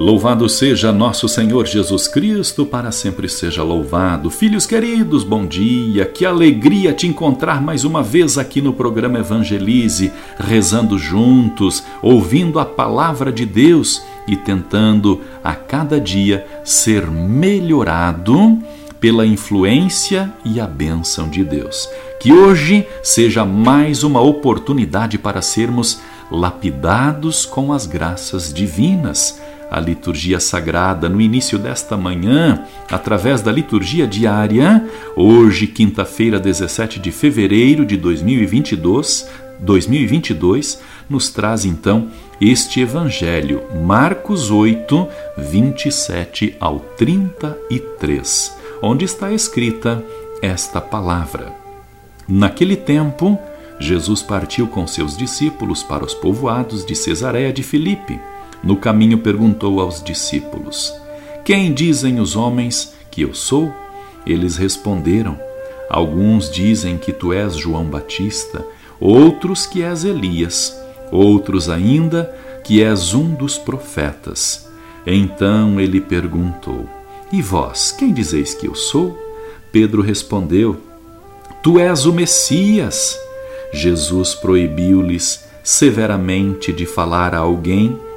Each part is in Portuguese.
Louvado seja nosso Senhor Jesus Cristo, para sempre seja louvado. Filhos queridos, bom dia. Que alegria te encontrar mais uma vez aqui no programa Evangelize, rezando juntos, ouvindo a palavra de Deus e tentando a cada dia ser melhorado pela influência e a bênção de Deus. Que hoje seja mais uma oportunidade para sermos lapidados com as graças divinas a liturgia sagrada no início desta manhã, através da liturgia diária, hoje, quinta-feira, 17 de fevereiro de 2022, 2022, nos traz então este evangelho, Marcos 8, 27 ao 33, onde está escrita esta palavra. Naquele tempo, Jesus partiu com seus discípulos para os povoados de Cesareia de Filipe no caminho perguntou aos discípulos: Quem dizem os homens que eu sou? Eles responderam: Alguns dizem que tu és João Batista, outros que és Elias, outros ainda que és um dos profetas. Então ele perguntou: E vós, quem dizeis que eu sou? Pedro respondeu: Tu és o Messias. Jesus proibiu-lhes severamente de falar a alguém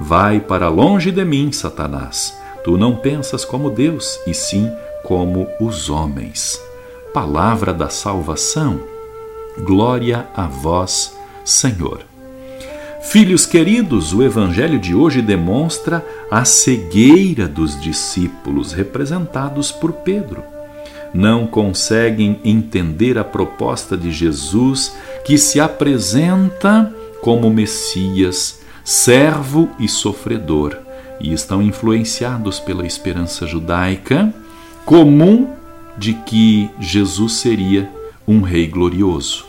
Vai para longe de mim, Satanás. Tu não pensas como Deus, e sim como os homens. Palavra da salvação. Glória a vós, Senhor. Filhos queridos, o evangelho de hoje demonstra a cegueira dos discípulos, representados por Pedro. Não conseguem entender a proposta de Jesus que se apresenta como Messias, servo e sofredor, e estão influenciados pela esperança judaica comum de que Jesus seria um rei glorioso.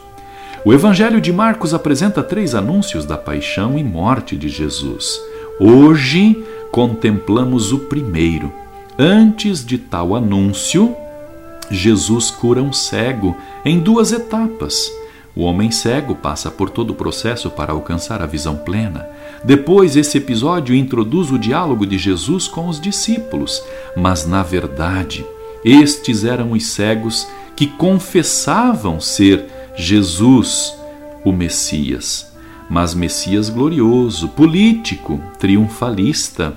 O Evangelho de Marcos apresenta três anúncios da paixão e morte de Jesus. Hoje contemplamos o primeiro. Antes de tal anúncio, Jesus cura um cego em duas etapas. O homem cego passa por todo o processo para alcançar a visão plena. Depois, esse episódio introduz o diálogo de Jesus com os discípulos, mas na verdade, estes eram os cegos que confessavam ser Jesus, o Messias, mas Messias glorioso, político, triunfalista.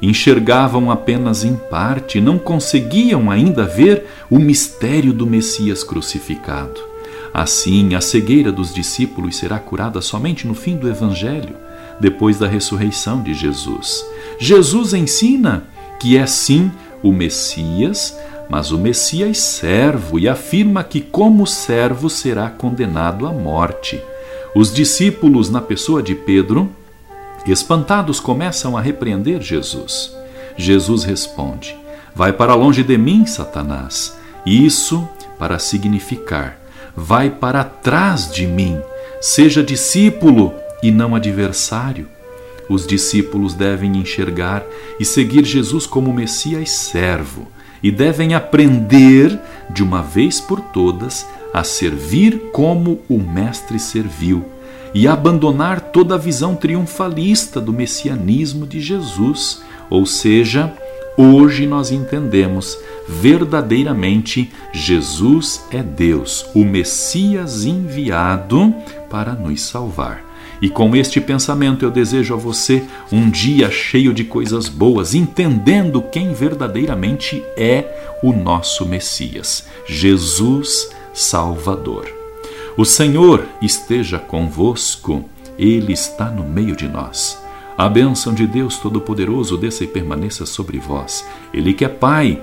Enxergavam apenas em parte, não conseguiam ainda ver o mistério do Messias crucificado. Assim, a cegueira dos discípulos será curada somente no fim do Evangelho depois da ressurreição de Jesus. Jesus ensina que é sim o Messias, mas o Messias servo e afirma que, como servo, será condenado à morte. Os discípulos, na pessoa de Pedro, espantados, começam a repreender Jesus. Jesus responde: Vai para longe de mim, Satanás. Isso para significar: Vai para trás de mim. Seja discípulo e não adversário. Os discípulos devem enxergar e seguir Jesus como Messias servo e devem aprender, de uma vez por todas, a servir como o Mestre serviu e abandonar toda a visão triunfalista do messianismo de Jesus. Ou seja, hoje nós entendemos verdadeiramente Jesus é Deus, o Messias enviado para nos salvar. E com este pensamento eu desejo a você um dia cheio de coisas boas, entendendo quem verdadeiramente é o nosso Messias, Jesus Salvador. O Senhor esteja convosco, Ele está no meio de nós. A bênção de Deus Todo-Poderoso desça e permaneça sobre vós. Ele que é Pai,